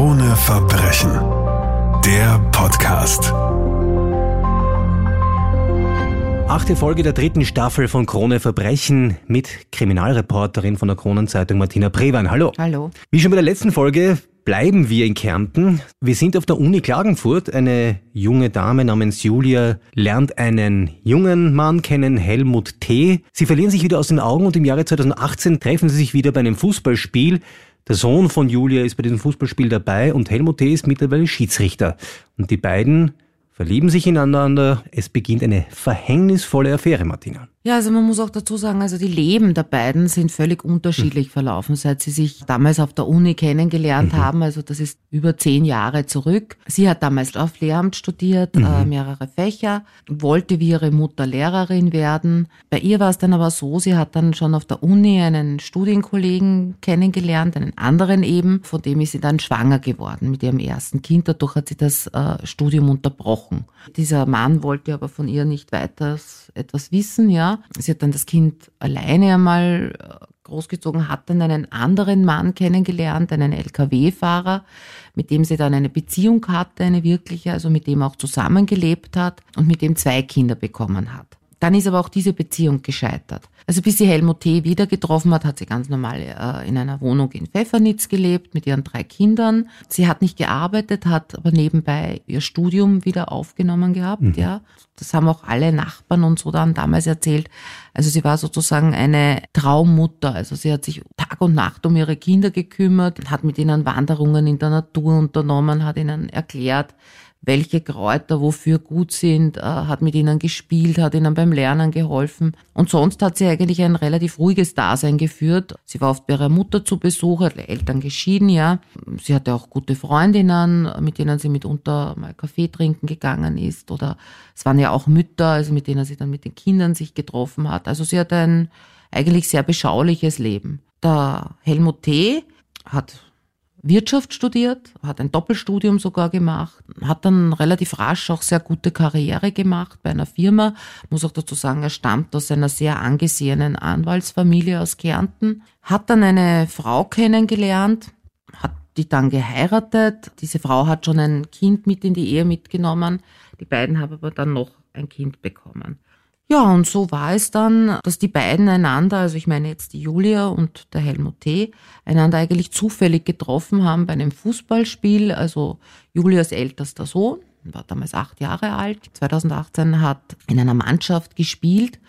Krone Verbrechen. Der Podcast. Achte Folge der dritten Staffel von Krone Verbrechen mit Kriminalreporterin von der Kronenzeitung Martina Prewan. Hallo. Hallo. Wie schon bei der letzten Folge bleiben wir in Kärnten. Wir sind auf der Uni Klagenfurt. Eine junge Dame namens Julia lernt einen jungen Mann kennen, Helmut T. Sie verlieren sich wieder aus den Augen und im Jahre 2018 treffen sie sich wieder bei einem Fußballspiel. Der Sohn von Julia ist bei diesem Fußballspiel dabei und Helmut T. ist mittlerweile Schiedsrichter. Und die beiden verlieben sich ineinander. Es beginnt eine verhängnisvolle Affäre, Martina. Ja, also man muss auch dazu sagen, also die Leben der beiden sind völlig unterschiedlich mhm. verlaufen, seit sie sich damals auf der Uni kennengelernt mhm. haben. Also das ist über zehn Jahre zurück. Sie hat damals auf Lehramt studiert, mhm. äh, mehrere Fächer, wollte wie ihre Mutter Lehrerin werden. Bei ihr war es dann aber so, sie hat dann schon auf der Uni einen Studienkollegen kennengelernt, einen anderen eben, von dem ist sie dann schwanger geworden mit ihrem ersten Kind. Dadurch hat sie das äh, Studium unterbrochen. Dieser Mann wollte aber von ihr nicht weiter etwas wissen, ja. Sie hat dann das Kind alleine einmal äh, großgezogen, hat dann einen anderen Mann kennengelernt, einen Lkw-Fahrer, mit dem sie dann eine Beziehung hatte, eine wirkliche, also mit dem auch zusammengelebt hat und mit dem zwei Kinder bekommen hat. Dann ist aber auch diese Beziehung gescheitert. Also bis sie Helmut T. wieder getroffen hat, hat sie ganz normal äh, in einer Wohnung in Pfeffernitz gelebt mit ihren drei Kindern. Sie hat nicht gearbeitet, hat aber nebenbei ihr Studium wieder aufgenommen gehabt, mhm. ja. Das haben auch alle Nachbarn und so dann damals erzählt. Also sie war sozusagen eine Traummutter. Also sie hat sich Tag und Nacht um ihre Kinder gekümmert, hat mit ihnen Wanderungen in der Natur unternommen, hat ihnen erklärt, welche Kräuter wofür gut sind, äh, hat mit ihnen gespielt, hat ihnen beim Lernen geholfen. Und sonst hat sie eigentlich ein relativ ruhiges Dasein geführt. Sie war oft bei ihrer Mutter zu Besuch, hat Eltern geschieden, ja. Sie hatte auch gute Freundinnen, mit denen sie mitunter mal Kaffee trinken gegangen ist. Oder es waren ja auch Mütter, also mit denen sie dann mit den Kindern sich getroffen hat. Also sie hatte ein eigentlich sehr beschauliches Leben. Der Helmut T. hat Wirtschaft studiert, hat ein Doppelstudium sogar gemacht, hat dann relativ rasch auch sehr gute Karriere gemacht bei einer Firma. Muss auch dazu sagen, er stammt aus einer sehr angesehenen Anwaltsfamilie aus Kärnten, hat dann eine Frau kennengelernt, hat die dann geheiratet. Diese Frau hat schon ein Kind mit in die Ehe mitgenommen. Die beiden haben aber dann noch ein Kind bekommen. Ja, und so war es dann, dass die beiden einander, also ich meine jetzt die Julia und der Helmut T., einander eigentlich zufällig getroffen haben bei einem Fußballspiel. Also Julias ältester Sohn, war damals acht Jahre alt, 2018 hat in einer Mannschaft gespielt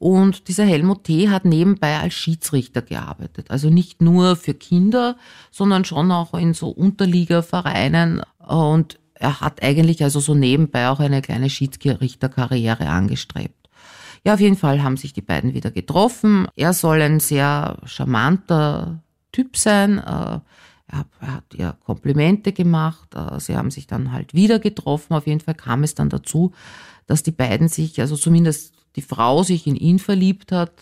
und dieser Helmut T. hat nebenbei als Schiedsrichter gearbeitet. Also nicht nur für Kinder, sondern schon auch in so Unterligavereinen. Und er hat eigentlich also so nebenbei auch eine kleine Schiedsrichterkarriere angestrebt. Ja, auf jeden Fall haben sich die beiden wieder getroffen. Er soll ein sehr charmanter Typ sein. Äh, er hat ihr Komplimente gemacht. Äh, sie haben sich dann halt wieder getroffen. Auf jeden Fall kam es dann dazu, dass die beiden sich, also zumindest die Frau sich in ihn verliebt hat.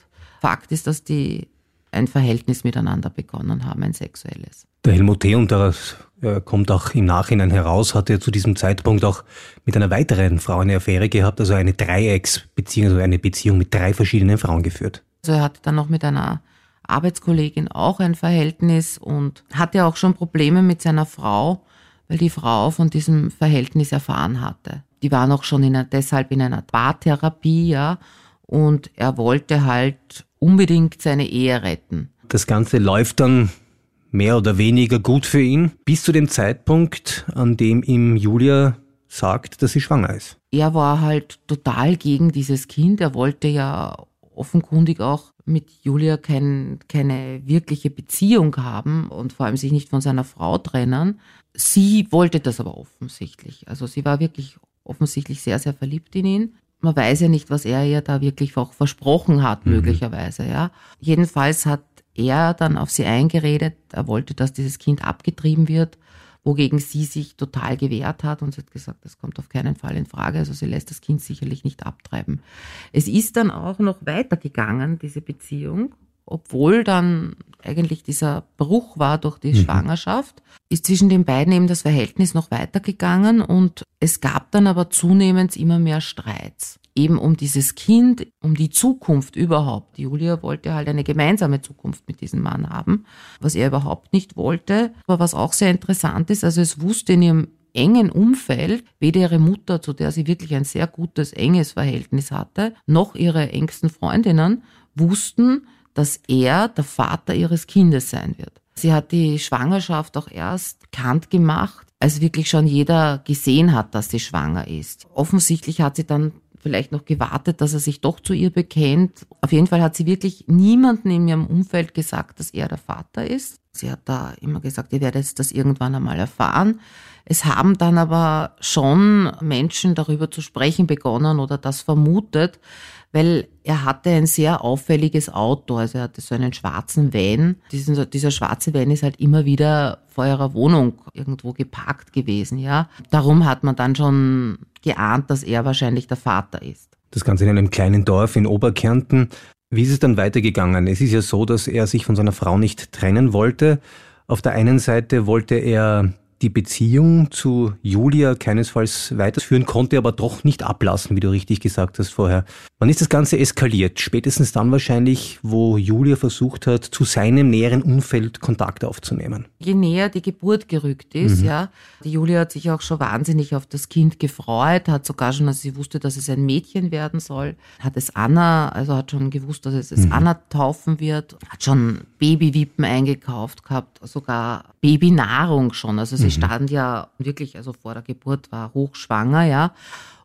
Fakt ist, dass die ein Verhältnis miteinander begonnen haben, ein sexuelles. Der Helmut T. und das kommt auch im Nachhinein heraus, hat er zu diesem Zeitpunkt auch mit einer weiteren Frau eine Affäre gehabt, also eine Dreiecksbeziehung, also eine Beziehung mit drei verschiedenen Frauen geführt. Also er hatte dann noch mit einer Arbeitskollegin auch ein Verhältnis und hatte auch schon Probleme mit seiner Frau, weil die Frau von diesem Verhältnis erfahren hatte. Die war noch schon in einer, deshalb in einer Paartherapie, ja, und er wollte halt unbedingt seine Ehe retten. Das Ganze läuft dann mehr oder weniger gut für ihn, bis zu dem Zeitpunkt, an dem ihm Julia sagt, dass sie schwanger ist. Er war halt total gegen dieses Kind. Er wollte ja offenkundig auch mit Julia kein, keine wirkliche Beziehung haben und vor allem sich nicht von seiner Frau trennen. Sie wollte das aber offensichtlich. Also sie war wirklich offensichtlich sehr, sehr verliebt in ihn. Man weiß ja nicht, was er ihr da wirklich auch versprochen hat, mhm. möglicherweise, ja. Jedenfalls hat er dann auf sie eingeredet, er wollte, dass dieses Kind abgetrieben wird, wogegen sie sich total gewehrt hat und sie hat gesagt, das kommt auf keinen Fall in Frage, also sie lässt das Kind sicherlich nicht abtreiben. Es ist dann auch noch weitergegangen, diese Beziehung, obwohl dann eigentlich dieser Bruch war durch die mhm. Schwangerschaft, ist zwischen den beiden eben das Verhältnis noch weitergegangen und es gab dann aber zunehmend immer mehr Streits. Eben um dieses Kind, um die Zukunft überhaupt. Julia wollte halt eine gemeinsame Zukunft mit diesem Mann haben, was er überhaupt nicht wollte. Aber was auch sehr interessant ist, also es wusste in ihrem engen Umfeld, weder ihre Mutter, zu der sie wirklich ein sehr gutes, enges Verhältnis hatte, noch ihre engsten Freundinnen wussten, dass er der Vater ihres Kindes sein wird. Sie hat die Schwangerschaft auch erst bekannt gemacht, als wirklich schon jeder gesehen hat, dass sie schwanger ist. Offensichtlich hat sie dann vielleicht noch gewartet, dass er sich doch zu ihr bekennt. Auf jeden Fall hat sie wirklich niemanden in ihrem Umfeld gesagt, dass er der Vater ist. Sie hat da immer gesagt, ihr werdet das irgendwann einmal erfahren. Es haben dann aber schon Menschen darüber zu sprechen begonnen oder das vermutet, weil er hatte ein sehr auffälliges Auto, also er hatte so einen schwarzen Van. Diesen, dieser schwarze Van ist halt immer wieder vor ihrer Wohnung irgendwo geparkt gewesen, ja. Darum hat man dann schon geahnt, dass er wahrscheinlich der Vater ist. Das Ganze in einem kleinen Dorf in Oberkärnten. Wie ist es dann weitergegangen? Es ist ja so, dass er sich von seiner Frau nicht trennen wollte. Auf der einen Seite wollte er die Beziehung zu Julia keinesfalls weiterführen, konnte aber doch nicht ablassen, wie du richtig gesagt hast vorher. Wann ist das Ganze eskaliert? Spätestens dann wahrscheinlich, wo Julia versucht hat, zu seinem näheren Umfeld Kontakt aufzunehmen. Je näher die Geburt gerückt ist, mhm. ja. Die Julia hat sich auch schon wahnsinnig auf das Kind gefreut, hat sogar schon, als sie wusste, dass es ein Mädchen werden soll, hat es Anna, also hat schon gewusst, dass es, es mhm. Anna taufen wird, hat schon Babywippen eingekauft gehabt, sogar Babynahrung schon. Also sie. Stand ja wirklich, also vor der Geburt war hochschwanger, ja.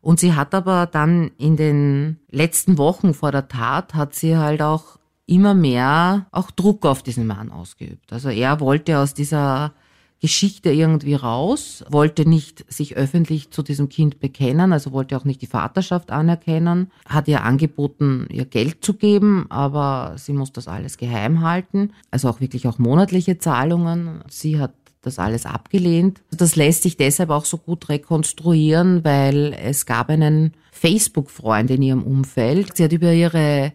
Und sie hat aber dann in den letzten Wochen vor der Tat hat sie halt auch immer mehr auch Druck auf diesen Mann ausgeübt. Also er wollte aus dieser Geschichte irgendwie raus, wollte nicht sich öffentlich zu diesem Kind bekennen, also wollte auch nicht die Vaterschaft anerkennen, hat ihr angeboten, ihr Geld zu geben, aber sie muss das alles geheim halten, also auch wirklich auch monatliche Zahlungen. Sie hat das alles abgelehnt. Das lässt sich deshalb auch so gut rekonstruieren, weil es gab einen Facebook-Freund in ihrem Umfeld. Sie hat über ihre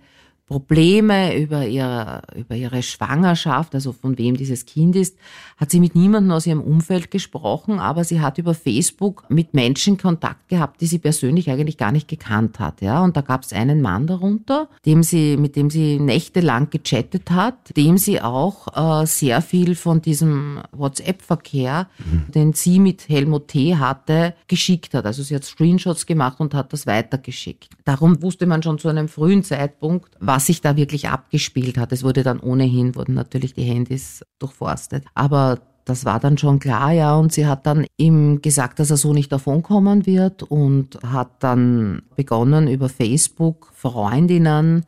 Probleme über ihre, über ihre Schwangerschaft, also von wem dieses Kind ist, hat sie mit niemandem aus ihrem Umfeld gesprochen, aber sie hat über Facebook mit Menschen Kontakt gehabt, die sie persönlich eigentlich gar nicht gekannt hat. Ja? Und da gab es einen Mann darunter, dem sie, mit dem sie nächtelang gechattet hat, dem sie auch äh, sehr viel von diesem WhatsApp-Verkehr, mhm. den sie mit Helmut T. hatte, geschickt hat. Also sie hat Screenshots gemacht und hat das weitergeschickt. Darum wusste man schon zu einem frühen Zeitpunkt, was was sich da wirklich abgespielt hat. Es wurde dann ohnehin, wurden natürlich die Handys durchforstet. Aber das war dann schon klar, ja. Und sie hat dann ihm gesagt, dass er so nicht davonkommen wird und hat dann begonnen, über Facebook Freundinnen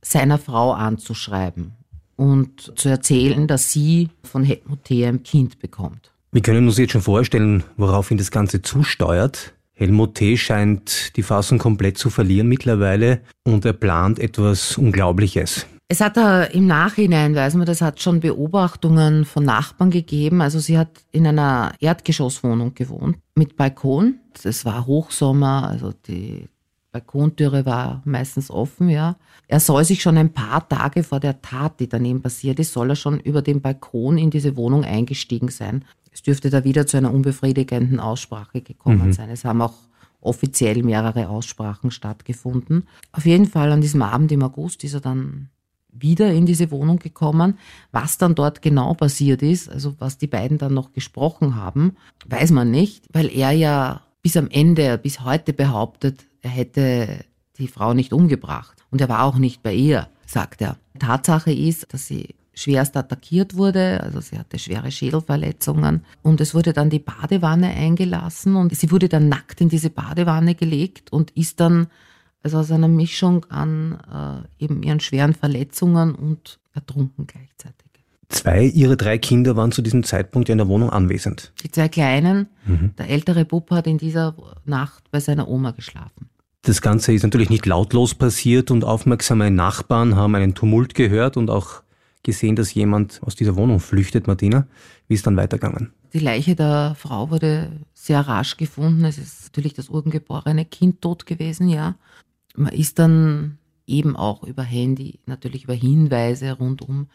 seiner Frau anzuschreiben und zu erzählen, dass sie von Helmut Thea ein Kind bekommt. Wir können uns jetzt schon vorstellen, woraufhin das Ganze zusteuert. Helmut T. scheint die Fassung komplett zu verlieren mittlerweile und er plant etwas Unglaubliches. Es hat da im Nachhinein, weiß man, das hat schon Beobachtungen von Nachbarn gegeben. Also sie hat in einer Erdgeschosswohnung gewohnt mit Balkon. Es war Hochsommer, also die Balkontüre war meistens offen, ja. Er soll sich schon ein paar Tage vor der Tat, die daneben passiert ist, soll er schon über den Balkon in diese Wohnung eingestiegen sein. Es dürfte da wieder zu einer unbefriedigenden Aussprache gekommen mhm. sein. Es haben auch offiziell mehrere Aussprachen stattgefunden. Auf jeden Fall an diesem Abend im August ist er dann wieder in diese Wohnung gekommen. Was dann dort genau passiert ist, also was die beiden dann noch gesprochen haben, weiß man nicht, weil er ja bis am Ende, bis heute behauptet, er hätte die Frau nicht umgebracht. Und er war auch nicht bei ihr, sagt er. Tatsache ist, dass sie schwerst attackiert wurde, also sie hatte schwere Schädelverletzungen und es wurde dann die Badewanne eingelassen und sie wurde dann nackt in diese Badewanne gelegt und ist dann also aus einer Mischung an äh, eben ihren schweren Verletzungen und ertrunken gleichzeitig. Zwei ihrer drei Kinder waren zu diesem Zeitpunkt in der Wohnung anwesend. Die zwei Kleinen. Mhm. Der ältere Bub hat in dieser Nacht bei seiner Oma geschlafen. Das Ganze ist natürlich nicht lautlos passiert und aufmerksame Nachbarn haben einen Tumult gehört und auch gesehen, dass jemand aus dieser Wohnung flüchtet, Martina. Wie ist dann weitergegangen? Die Leiche der Frau wurde sehr rasch gefunden. Es ist natürlich das urgengeborene Kind tot gewesen, ja. Man ist dann eben auch über Handy, natürlich über Hinweise rundum,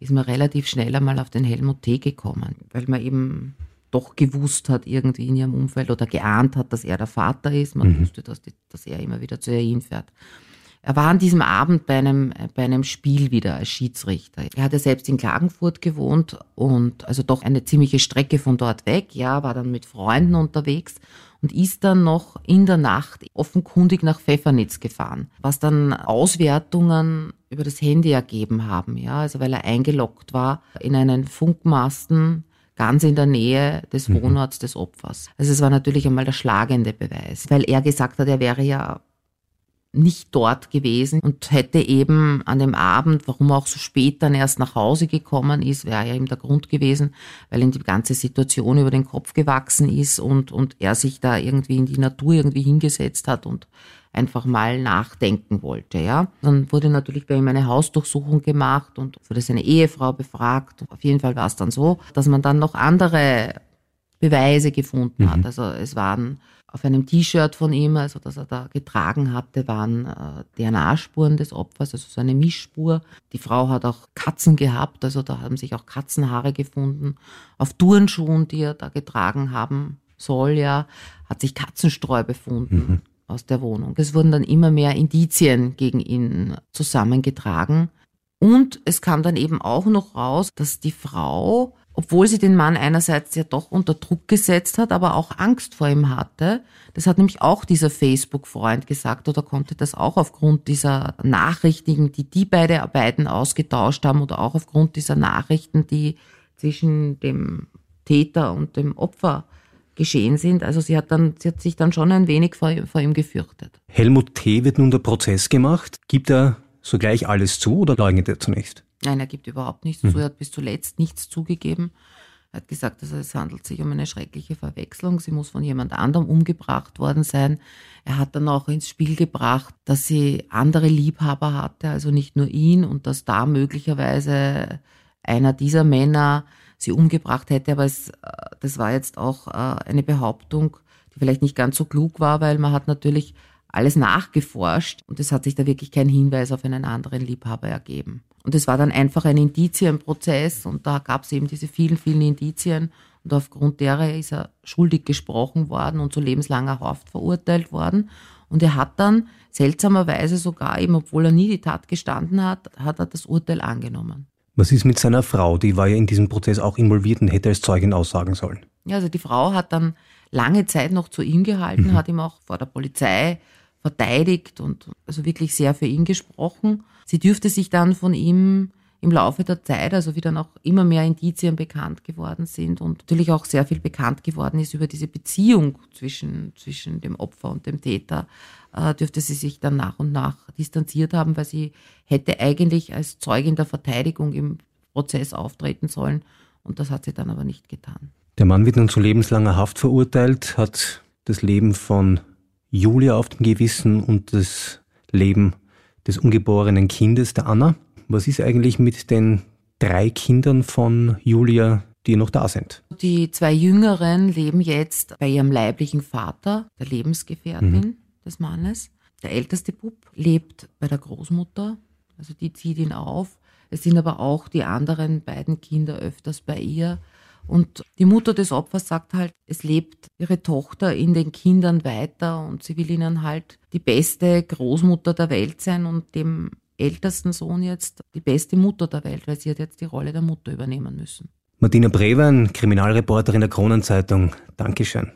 ist man relativ schnell einmal auf den Helmut T. gekommen, weil man eben doch gewusst hat irgendwie in ihrem Umfeld oder geahnt hat, dass er der Vater ist. Man mhm. wusste, dass, die, dass er immer wieder zu ihr hinfährt. Er war an diesem Abend bei einem, bei einem Spiel wieder als Schiedsrichter. Er hat ja selbst in Klagenfurt gewohnt und also doch eine ziemliche Strecke von dort weg. Ja, war dann mit Freunden unterwegs und ist dann noch in der Nacht offenkundig nach Pfeffernitz gefahren, was dann Auswertungen über das Handy ergeben haben. Ja, also weil er eingeloggt war in einen Funkmasten ganz in der Nähe des mhm. Wohnorts des Opfers. Also es war natürlich einmal der schlagende Beweis, weil er gesagt hat, er wäre ja nicht dort gewesen und hätte eben an dem Abend, warum er auch so spät dann erst nach Hause gekommen ist, wäre ja eben der Grund gewesen, weil ihm die ganze Situation über den Kopf gewachsen ist und, und er sich da irgendwie in die Natur irgendwie hingesetzt hat und einfach mal nachdenken wollte, ja. Dann wurde natürlich bei ihm eine Hausdurchsuchung gemacht und wurde seine Ehefrau befragt. Auf jeden Fall war es dann so, dass man dann noch andere Beweise gefunden mhm. hat. Also es waren auf einem T-Shirt von ihm, also das er da getragen hatte, waren äh, DNA-Spuren des Opfers, also so eine Mischspur. Die Frau hat auch Katzen gehabt, also da haben sich auch Katzenhaare gefunden. Auf Turnschuhen, die er da getragen haben soll, ja, hat sich Katzenstreu befunden. Mhm. aus der Wohnung. Es wurden dann immer mehr Indizien gegen ihn zusammengetragen. Und es kam dann eben auch noch raus, dass die Frau obwohl sie den Mann einerseits ja doch unter Druck gesetzt hat, aber auch Angst vor ihm hatte. Das hat nämlich auch dieser Facebook-Freund gesagt oder konnte das auch aufgrund dieser Nachrichten, die die beide beiden ausgetauscht haben oder auch aufgrund dieser Nachrichten, die zwischen dem Täter und dem Opfer geschehen sind. Also sie hat dann, sie hat sich dann schon ein wenig vor, vor ihm gefürchtet. Helmut T. wird nun der Prozess gemacht. Gibt er sogleich alles zu oder leugnet er zunächst? Nein, er gibt überhaupt nichts mhm. zu. Er hat bis zuletzt nichts zugegeben. Er hat gesagt, also es handelt sich um eine schreckliche Verwechslung. Sie muss von jemand anderem umgebracht worden sein. Er hat dann auch ins Spiel gebracht, dass sie andere Liebhaber hatte, also nicht nur ihn und dass da möglicherweise einer dieser Männer sie umgebracht hätte. Aber es, äh, das war jetzt auch äh, eine Behauptung, die vielleicht nicht ganz so klug war, weil man hat natürlich alles nachgeforscht und es hat sich da wirklich kein Hinweis auf einen anderen Liebhaber ergeben. Und es war dann einfach ein Indizienprozess und da gab es eben diese vielen, vielen Indizien und aufgrund derer ist er schuldig gesprochen worden und zu lebenslanger Haft verurteilt worden. Und er hat dann seltsamerweise sogar, eben obwohl er nie die Tat gestanden hat, hat er das Urteil angenommen. Was ist mit seiner Frau? Die war ja in diesem Prozess auch involviert und hätte als Zeugin aussagen sollen. Ja, also die Frau hat dann lange Zeit noch zu ihm gehalten, mhm. hat ihm auch vor der Polizei verteidigt und also wirklich sehr für ihn gesprochen. Sie dürfte sich dann von ihm im Laufe der Zeit, also wie dann auch immer mehr Indizien bekannt geworden sind und natürlich auch sehr viel bekannt geworden ist über diese Beziehung zwischen, zwischen dem Opfer und dem Täter, äh, dürfte sie sich dann nach und nach distanziert haben, weil sie hätte eigentlich als Zeugin der Verteidigung im Prozess auftreten sollen und das hat sie dann aber nicht getan. Der Mann wird nun zu lebenslanger Haft verurteilt, hat das Leben von Julia auf dem Gewissen und das Leben des ungeborenen Kindes, der Anna. Was ist eigentlich mit den drei Kindern von Julia, die noch da sind? Die zwei Jüngeren leben jetzt bei ihrem leiblichen Vater, der Lebensgefährtin mhm. des Mannes. Der älteste Bub lebt bei der Großmutter, also die zieht ihn auf. Es sind aber auch die anderen beiden Kinder öfters bei ihr. Und die Mutter des Opfers sagt halt, es lebt ihre Tochter in den Kindern weiter und sie will ihnen halt die beste Großmutter der Welt sein und dem ältesten Sohn jetzt die beste Mutter der Welt, weil sie hat jetzt die Rolle der Mutter übernehmen müssen. Martina Brewer, Kriminalreporterin der Kronenzeitung. Dankeschön.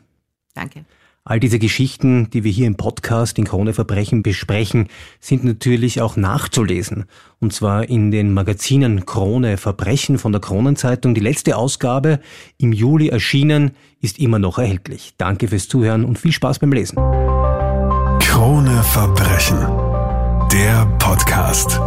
Danke. All diese Geschichten, die wir hier im Podcast in Krone Verbrechen besprechen, sind natürlich auch nachzulesen. Und zwar in den Magazinen Krone Verbrechen von der Kronenzeitung. Die letzte Ausgabe im Juli erschienen ist immer noch erhältlich. Danke fürs Zuhören und viel Spaß beim Lesen. Krone Verbrechen. Der Podcast.